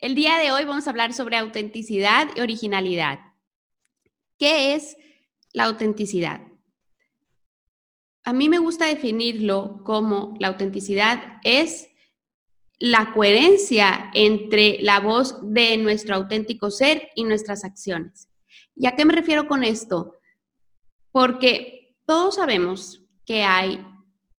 El día de hoy vamos a hablar sobre autenticidad y originalidad. ¿Qué es la autenticidad? A mí me gusta definirlo como la autenticidad es la coherencia entre la voz de nuestro auténtico ser y nuestras acciones. ¿Y a qué me refiero con esto? Porque todos sabemos que hay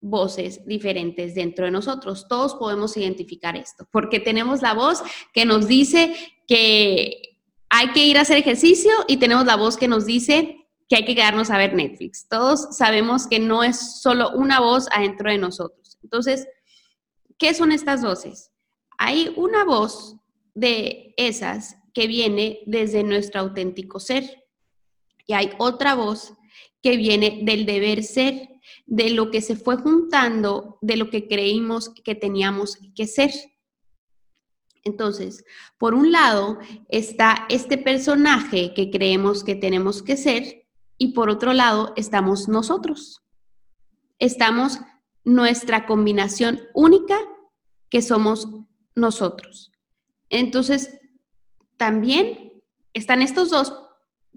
voces diferentes dentro de nosotros. Todos podemos identificar esto, porque tenemos la voz que nos dice que hay que ir a hacer ejercicio y tenemos la voz que nos dice que hay que quedarnos a ver Netflix. Todos sabemos que no es solo una voz adentro de nosotros. Entonces, ¿qué son estas voces? Hay una voz de esas que viene desde nuestro auténtico ser y hay otra voz que viene del deber ser de lo que se fue juntando, de lo que creímos que teníamos que ser. Entonces, por un lado está este personaje que creemos que tenemos que ser y por otro lado estamos nosotros. Estamos nuestra combinación única que somos nosotros. Entonces, también están estos dos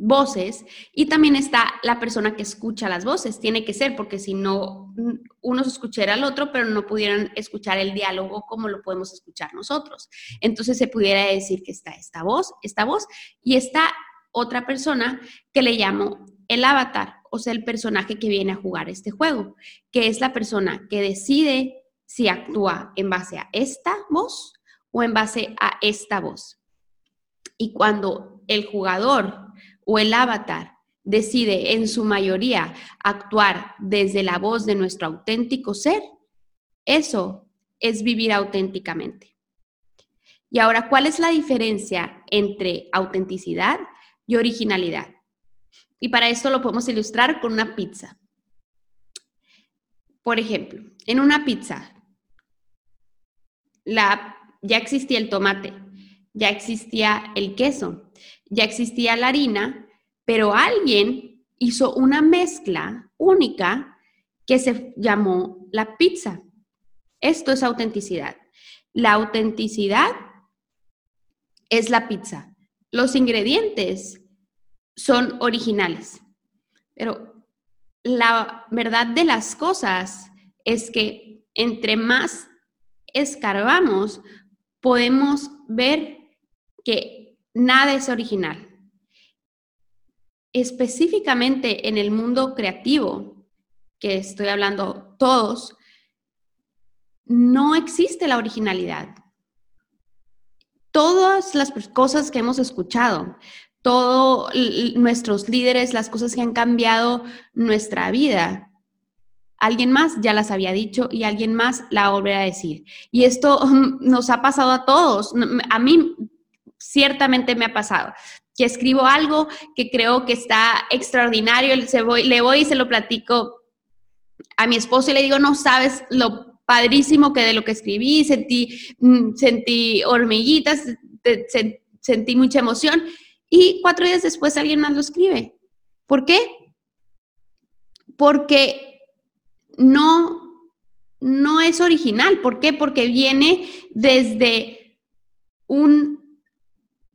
voces y también está la persona que escucha las voces. Tiene que ser porque si no, uno se escuchara al otro, pero no pudieran escuchar el diálogo como lo podemos escuchar nosotros. Entonces se pudiera decir que está esta voz, esta voz y está otra persona que le llamo el avatar, o sea, el personaje que viene a jugar este juego, que es la persona que decide si actúa en base a esta voz o en base a esta voz. Y cuando el jugador o el avatar decide en su mayoría actuar desde la voz de nuestro auténtico ser, eso es vivir auténticamente. Y ahora, ¿cuál es la diferencia entre autenticidad y originalidad? Y para esto lo podemos ilustrar con una pizza. Por ejemplo, en una pizza la, ya existía el tomate, ya existía el queso, ya existía la harina, pero alguien hizo una mezcla única que se llamó la pizza. Esto es autenticidad. La autenticidad es la pizza. Los ingredientes son originales, pero la verdad de las cosas es que entre más escarbamos, podemos ver que nada es original. Específicamente en el mundo creativo, que estoy hablando todos, no existe la originalidad. Todas las cosas que hemos escuchado, todos nuestros líderes, las cosas que han cambiado nuestra vida, alguien más ya las había dicho y alguien más la volverá a decir. Y esto nos ha pasado a todos. A mí ciertamente me ha pasado, que escribo algo que creo que está extraordinario, le voy, le voy y se lo platico a mi esposo y le digo, no sabes lo padrísimo que de lo que escribí, sentí, mm, sentí hormiguitas, sentí mucha emoción y cuatro días después alguien más lo escribe. ¿Por qué? Porque no, no es original. ¿Por qué? Porque viene desde un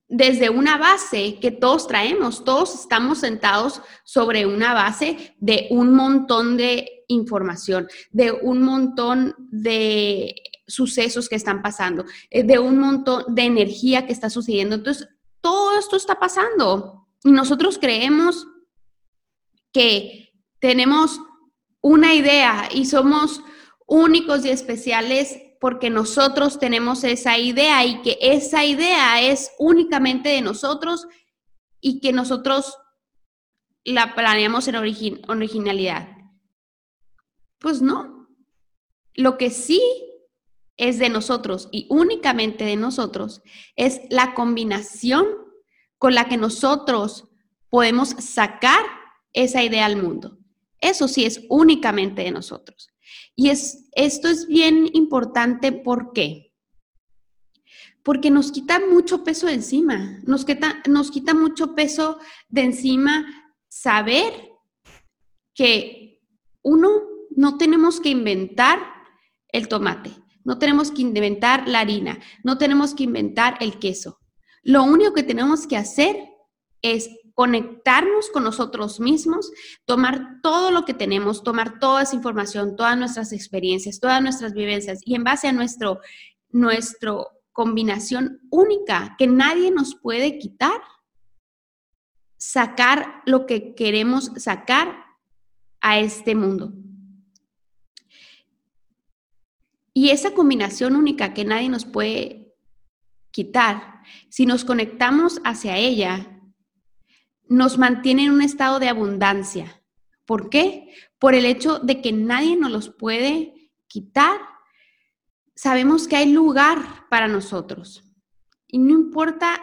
desde una base que todos traemos, todos estamos sentados sobre una base de un montón de información, de un montón de sucesos que están pasando, eh, de un montón de energía que está sucediendo. Entonces, todo esto está pasando y nosotros creemos que tenemos una idea y somos únicos y especiales porque nosotros tenemos esa idea y que esa idea es únicamente de nosotros y que nosotros la planeamos en originalidad. Pues no. Lo que sí es de nosotros y únicamente de nosotros es la combinación con la que nosotros podemos sacar esa idea al mundo. Eso sí es únicamente de nosotros. Y es, esto es bien importante, ¿por qué? Porque nos quita mucho peso de encima, nos quita, nos quita mucho peso de encima saber que uno, no tenemos que inventar el tomate, no tenemos que inventar la harina, no tenemos que inventar el queso. Lo único que tenemos que hacer es conectarnos con nosotros mismos, tomar todo lo que tenemos, tomar toda esa información, todas nuestras experiencias, todas nuestras vivencias y en base a nuestro, nuestro combinación única que nadie nos puede quitar, sacar lo que queremos sacar a este mundo. Y esa combinación única que nadie nos puede quitar, si nos conectamos hacia ella, nos mantiene en un estado de abundancia. ¿Por qué? Por el hecho de que nadie nos los puede quitar. Sabemos que hay lugar para nosotros. Y no importa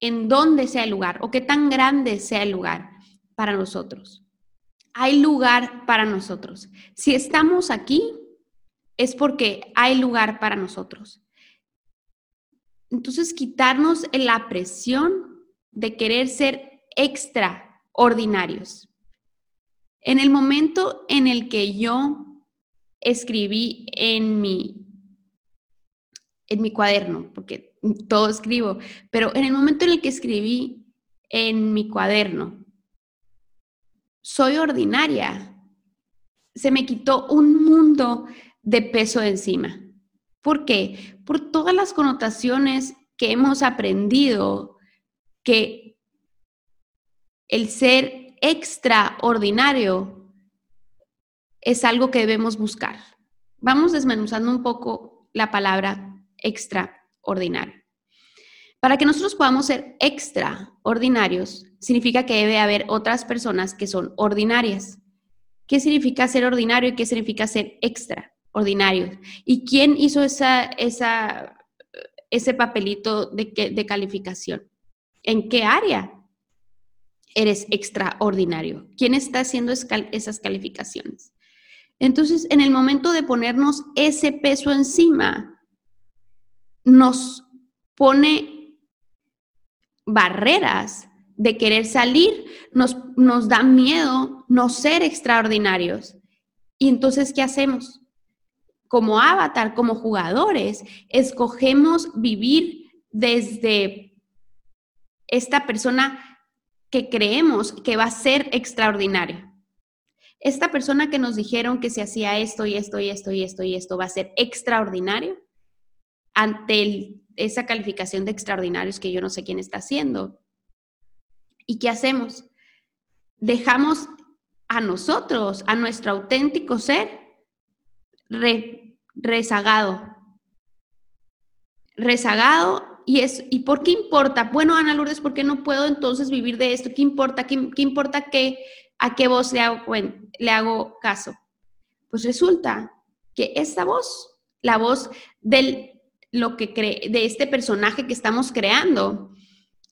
en dónde sea el lugar o qué tan grande sea el lugar para nosotros. Hay lugar para nosotros. Si estamos aquí, es porque hay lugar para nosotros. Entonces, quitarnos la presión de querer ser extraordinarios. En el momento en el que yo escribí en mi, en mi cuaderno, porque todo escribo, pero en el momento en el que escribí en mi cuaderno, soy ordinaria, se me quitó un mundo de peso encima. ¿Por qué? Por todas las connotaciones que hemos aprendido que el ser extraordinario es algo que debemos buscar. Vamos desmenuzando un poco la palabra extraordinario. Para que nosotros podamos ser extraordinarios, significa que debe haber otras personas que son ordinarias. ¿Qué significa ser ordinario y qué significa ser extraordinario? ¿Y quién hizo esa, esa, ese papelito de, de calificación? ¿En qué área eres extraordinario? ¿Quién está haciendo esas calificaciones? Entonces, en el momento de ponernos ese peso encima, nos pone barreras de querer salir, nos, nos da miedo no ser extraordinarios. Y entonces, ¿qué hacemos? Como avatar, como jugadores, escogemos vivir desde esta persona que creemos que va a ser extraordinaria. Esta persona que nos dijeron que se hacía esto y esto y esto y esto y esto va a ser extraordinario ante esa calificación de extraordinarios que yo no sé quién está haciendo. ¿Y qué hacemos? Dejamos a nosotros, a nuestro auténtico ser, rezagado. Rezagado ¿Y, es, ¿Y por qué importa? Bueno, Ana Lourdes, ¿por qué no puedo entonces vivir de esto? ¿Qué importa? ¿Qué, importa que, a qué voz le hago, le hago caso? Pues resulta que esta voz, la voz del, lo que cree, de este personaje que estamos creando,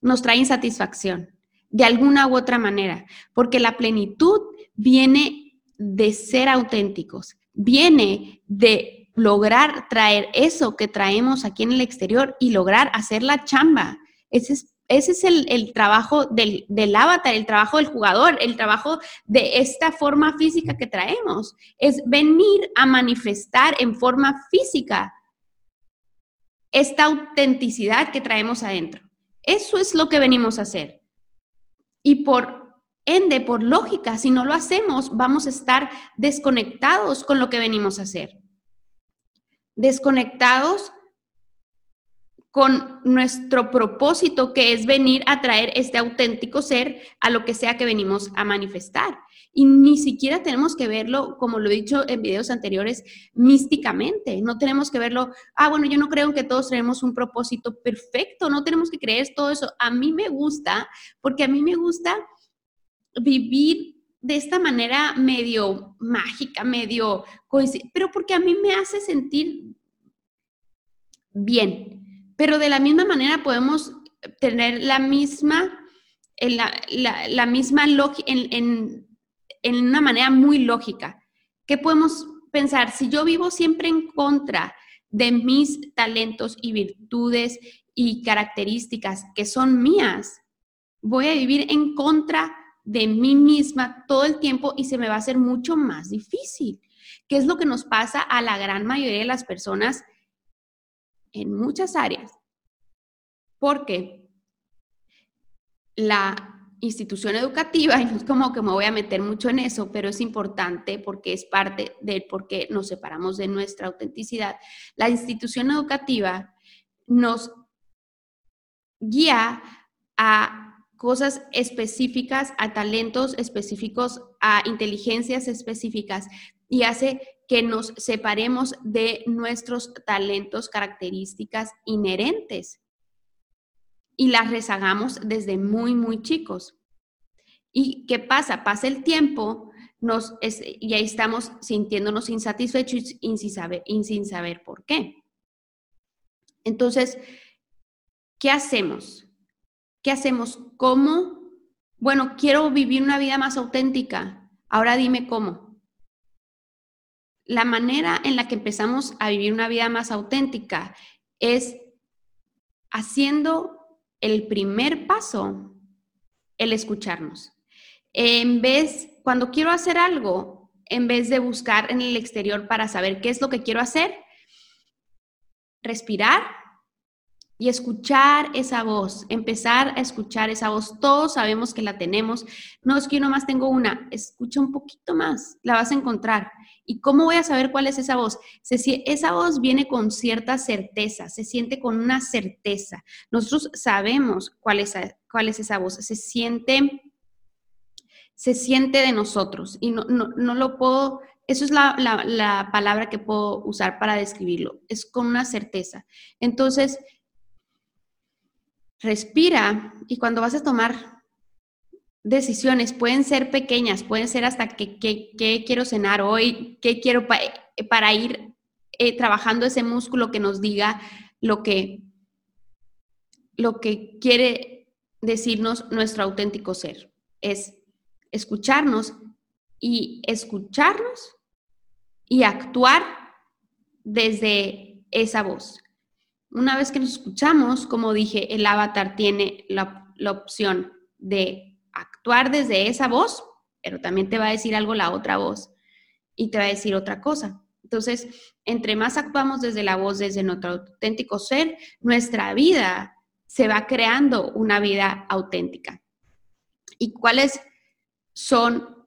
nos trae insatisfacción de alguna u otra manera, porque la plenitud viene de ser auténticos, viene de lograr traer eso que traemos aquí en el exterior y lograr hacer la chamba. Ese es, ese es el, trabajo del, del, avatar, el trabajo del jugador, el trabajo de esta forma física que traemos. Es venir a manifestar en forma física esta autenticidad que traemos adentro. Eso es lo que venimos a hacer. Y por ende, por lógica, si no lo hacemos, vamos a estar desconectados con lo que venimos a hacer desconectados con nuestro propósito, que es venir a traer este auténtico ser a lo que sea que venimos a manifestar. Y ni siquiera tenemos que verlo, como lo he dicho en videos anteriores, místicamente. No tenemos que verlo, ah, bueno, yo no creo que todos tenemos un propósito perfecto, no tenemos que creer todo eso. A mí me gusta, porque a mí me gusta vivir de esta manera medio mágica, medio pero porque a mí me hace sentir bien. Pero de la misma manera podemos tener la misma, la, misma en, en, en una manera muy lógica. ¿Qué podemos pensar? Si yo vivo siempre en contra de mis talentos y virtudes y características que son mías, voy a vivir en contra de mí misma todo el tiempo y se me va a hacer mucho más difícil. que es lo que nos pasa a la gran mayoría de las personas en muchas áreas. Porque la institución educativa, y no es como que me voy a meter mucho en eso, pero es importante porque es parte de por qué nos separamos de nuestra autenticidad. La institución educativa nos guía a cosas específicas, a talentos específicos, a inteligencias específicas y hace que nos separemos de nuestros talentos, características inherentes y las rezagamos desde muy, muy chicos. ¿Y qué pasa? Pasa el tiempo y ahí estamos sintiéndonos insatisfechos y sin saber, sin saber por qué. Entonces, ¿qué hacemos? ¿Qué hacemos? ¿Cómo? Bueno, quiero vivir una vida más auténtica. Ahora dime cómo. La manera en la que empezamos a vivir una vida más auténtica es haciendo el primer paso, el escucharnos. En vez, cuando quiero hacer algo, en vez de buscar en el exterior para saber qué es lo que quiero hacer, respirar y escuchar esa voz, empezar a escuchar esa voz. Todos sabemos que la tenemos. No es que yo nomás tengo una, escucha un poquito más, la vas a encontrar. ¿Y cómo voy a saber cuál es esa voz? esa voz viene con cierta certeza, se siente con una certeza. Nosotros sabemos cuál es, cuál es esa voz, se siente, se siente de nosotros y no, no, lo puedo, eso es la, la palabra que puedo usar para describirlo, es con una certeza. Entonces, respira y cuando vas a tomar decisiones, pueden ser pequeñas, pueden ser hasta qué quiero cenar hoy, qué quiero para ir eh, trabajando ese músculo que nos diga lo que, lo que quiere decirnos nuestro auténtico ser. Es escucharnos y escucharnos y actuar desde esa voz. Una vez que nos escuchamos, como dije, el avatar tiene la, opción de actuar desde esa voz, pero también te va a decir algo la otra voz y te va a decir otra cosa. Entonces, entre más actuamos desde la voz, desde nuestro auténtico ser, nuestra vida se va creando una vida auténtica. ¿Y cuáles son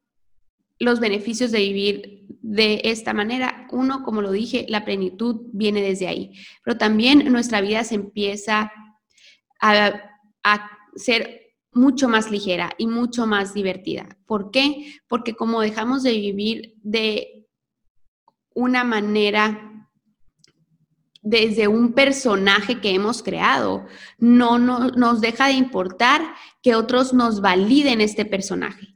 los beneficios de vivir de esta manera. Uno, como lo dije, la plenitud viene desde ahí, pero también nuestra vida se empieza a, ser mucho más ligera y mucho más divertida. ¿Por qué? Porque como dejamos de vivir de una manera desde un personaje que hemos creado, no, no nos deja de importar que otros nos validen este personaje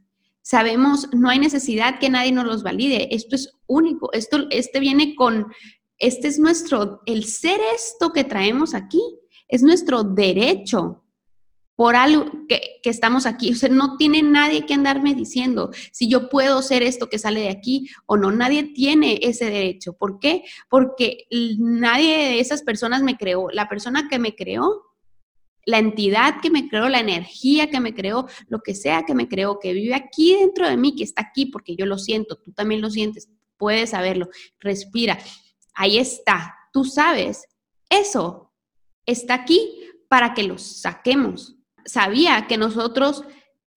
sabemos, no hay necesidad que nadie nos los valide, esto es único, esto, este viene con, este es nuestro, el ser esto que traemos aquí, es nuestro derecho por algo que, que, estamos aquí. O sea, no tiene nadie que andarme diciendo si yo puedo ser esto que sale de aquí o no. Nadie tiene ese derecho. ¿Por qué? Porque nadie de esas personas me creó. La persona que me creó la entidad que me creó, la energía que me creó, lo que sea que me creó, que vive aquí dentro de mí, que está aquí porque yo lo siento, tú también lo sientes, puedes saberlo, respira, ahí está, tú sabes, eso está aquí para que lo saquemos. Sabía que nosotros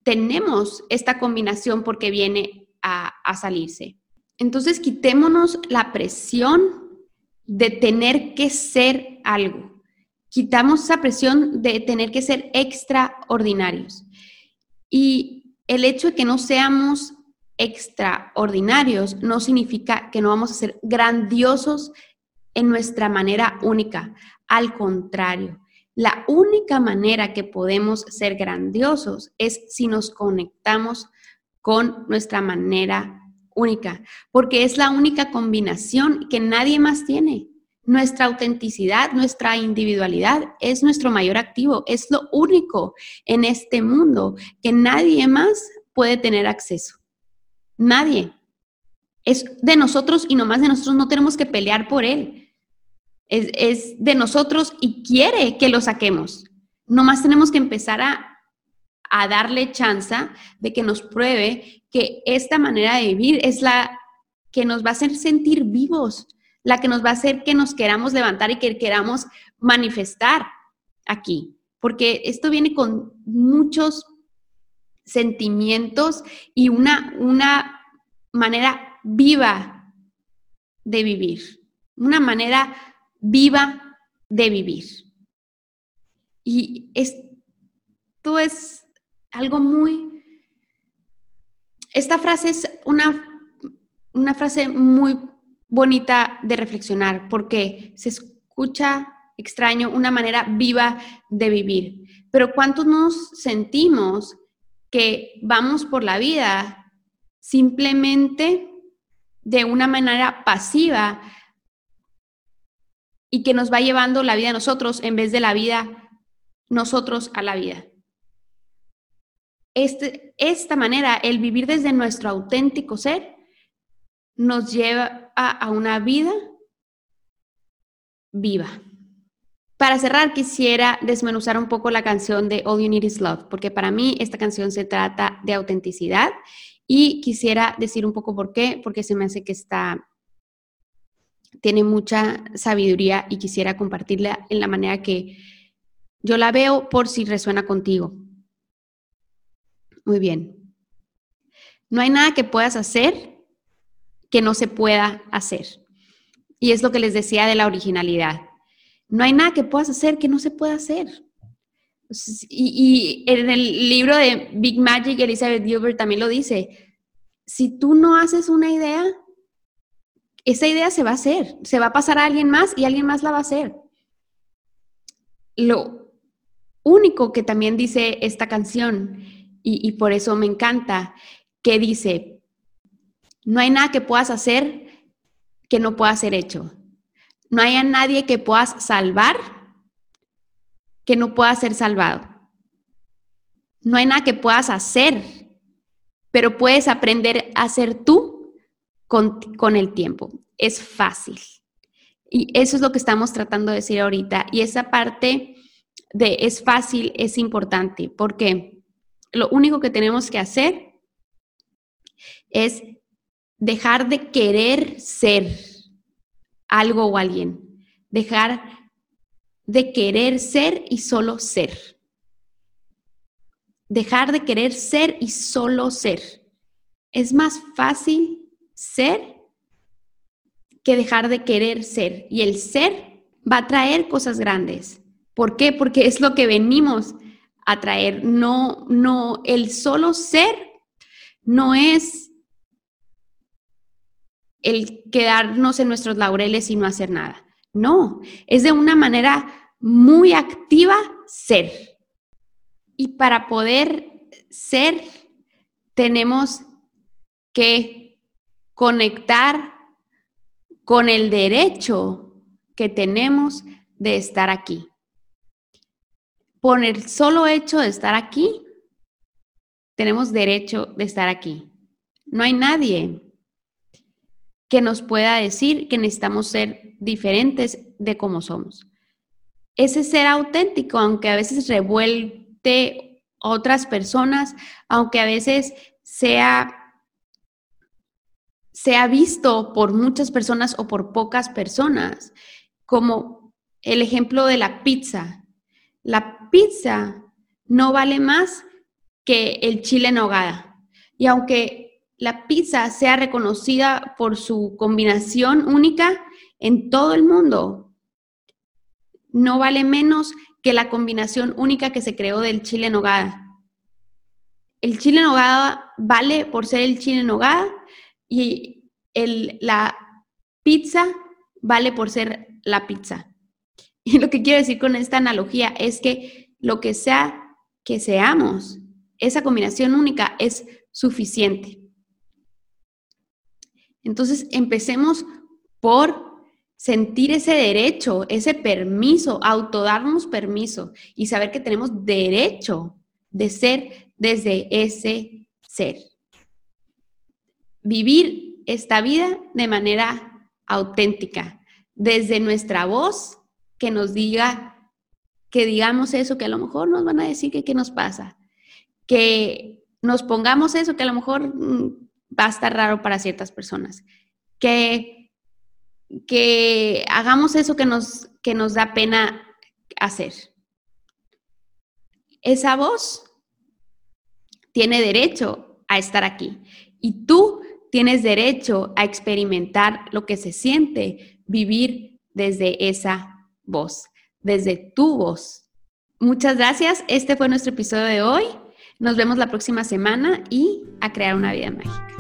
tenemos esta combinación porque viene a, a salirse. Entonces quitémonos la presión de tener que ser algo quitamos esa presión de tener que ser extraordinarios. Y el hecho de que no seamos extraordinarios no significa que no vamos a ser grandiosos en nuestra manera única. Al contrario, la única manera que podemos ser grandiosos es si nos conectamos con nuestra manera única, porque es la única combinación que nadie más tiene. Nuestra autenticidad, nuestra individualidad es nuestro mayor activo, es lo único en este mundo que nadie más puede tener acceso. Nadie. Es de nosotros y nomás de nosotros no tenemos que pelear por él. Es, de nosotros y quiere que lo saquemos. Nomás tenemos que empezar a, a darle chance de que nos pruebe que esta manera de vivir es la que nos va a hacer sentir vivos, la que nos va a hacer que nos queramos levantar y que queramos manifestar aquí, porque esto viene con muchos sentimientos y una, una manera viva de vivir, una manera viva de vivir. Y esto es algo muy... Esta frase es una, una frase muy bonita de reflexionar porque se escucha extraño, una manera viva de vivir. Pero ¿cuántos nos sentimos que vamos por la vida simplemente de una manera pasiva y que nos va llevando la vida a nosotros en vez de la vida nosotros a la vida? Este, esta manera, el vivir desde nuestro auténtico ser, nos lleva a, una vida viva. Para cerrar, quisiera desmenuzar un poco la canción de All You Need Is Love, porque para mí esta canción se trata de autenticidad y quisiera decir un poco por qué, porque se me hace que está, tiene mucha sabiduría y quisiera compartirla en la manera que yo la veo por si resuena contigo. Muy bien. No hay nada que puedas hacer que no se pueda hacer. Y es lo que les decía de la originalidad. No hay nada que puedas hacer que no se pueda hacer. Y, en el libro de Big Magic, Elizabeth Gilbert también lo dice. Si tú no haces una idea, esa idea se va a hacer, se va a pasar a alguien más y alguien más la va a hacer. Lo único que también dice esta canción, y, y por eso me encanta, que dice, no hay nada que puedas hacer que no pueda ser hecho. No hay a nadie que puedas salvar que no pueda ser salvado. No hay nada que puedas hacer, pero puedes aprender a hacer tú con, con el tiempo. Es fácil. Y eso es lo que estamos tratando de decir ahorita. Y esa parte de es fácil es importante porque lo único que tenemos que hacer es dejar de querer ser algo o alguien, dejar de querer ser y solo ser. Dejar de querer ser y solo ser. Es más fácil ser que dejar de querer ser. Y el ser va a traer cosas grandes. ¿Por qué? Porque es lo que venimos a traer. No, no, el solo ser no es el quedarnos en nuestros laureles y no hacer nada. No, es de una manera muy activa ser. Y para poder ser, tenemos que conectar con el derecho que tenemos de estar aquí. Por el solo hecho de estar aquí, tenemos derecho de estar aquí. No hay nadie que nos pueda decir que necesitamos ser diferentes de como somos. Ese ser auténtico, aunque a veces revuelte otras personas, aunque a veces sea sea visto por muchas personas o por pocas personas, como el ejemplo de la pizza. La pizza no vale más que el chile en nogada. Y aunque la pizza sea reconocida por su combinación única en todo el mundo. No vale menos que la combinación única que se creó del chile en nogada. El chile en nogada vale por ser el chile en nogada y la pizza vale por ser la pizza. Y lo que quiero decir con esta analogía es que lo que sea que seamos, esa combinación única es suficiente. Entonces, empecemos por sentir ese derecho, ese permiso, autodarnos permiso y saber que tenemos derecho de ser desde ese ser. Vivir esta vida de manera auténtica, desde nuestra voz que nos diga, que digamos eso que a lo mejor nos van a decir que qué nos pasa, que nos pongamos eso que a lo mejor mm, va a estar raro para ciertas personas. que, que hagamos eso que nos, que nos da pena hacer. Esa voz tiene derecho a estar aquí y tú tienes derecho a experimentar lo que se siente vivir desde esa voz, desde tu voz. Muchas gracias. Este fue nuestro episodio de hoy. Nos vemos la próxima semana y a crear una vida mágica.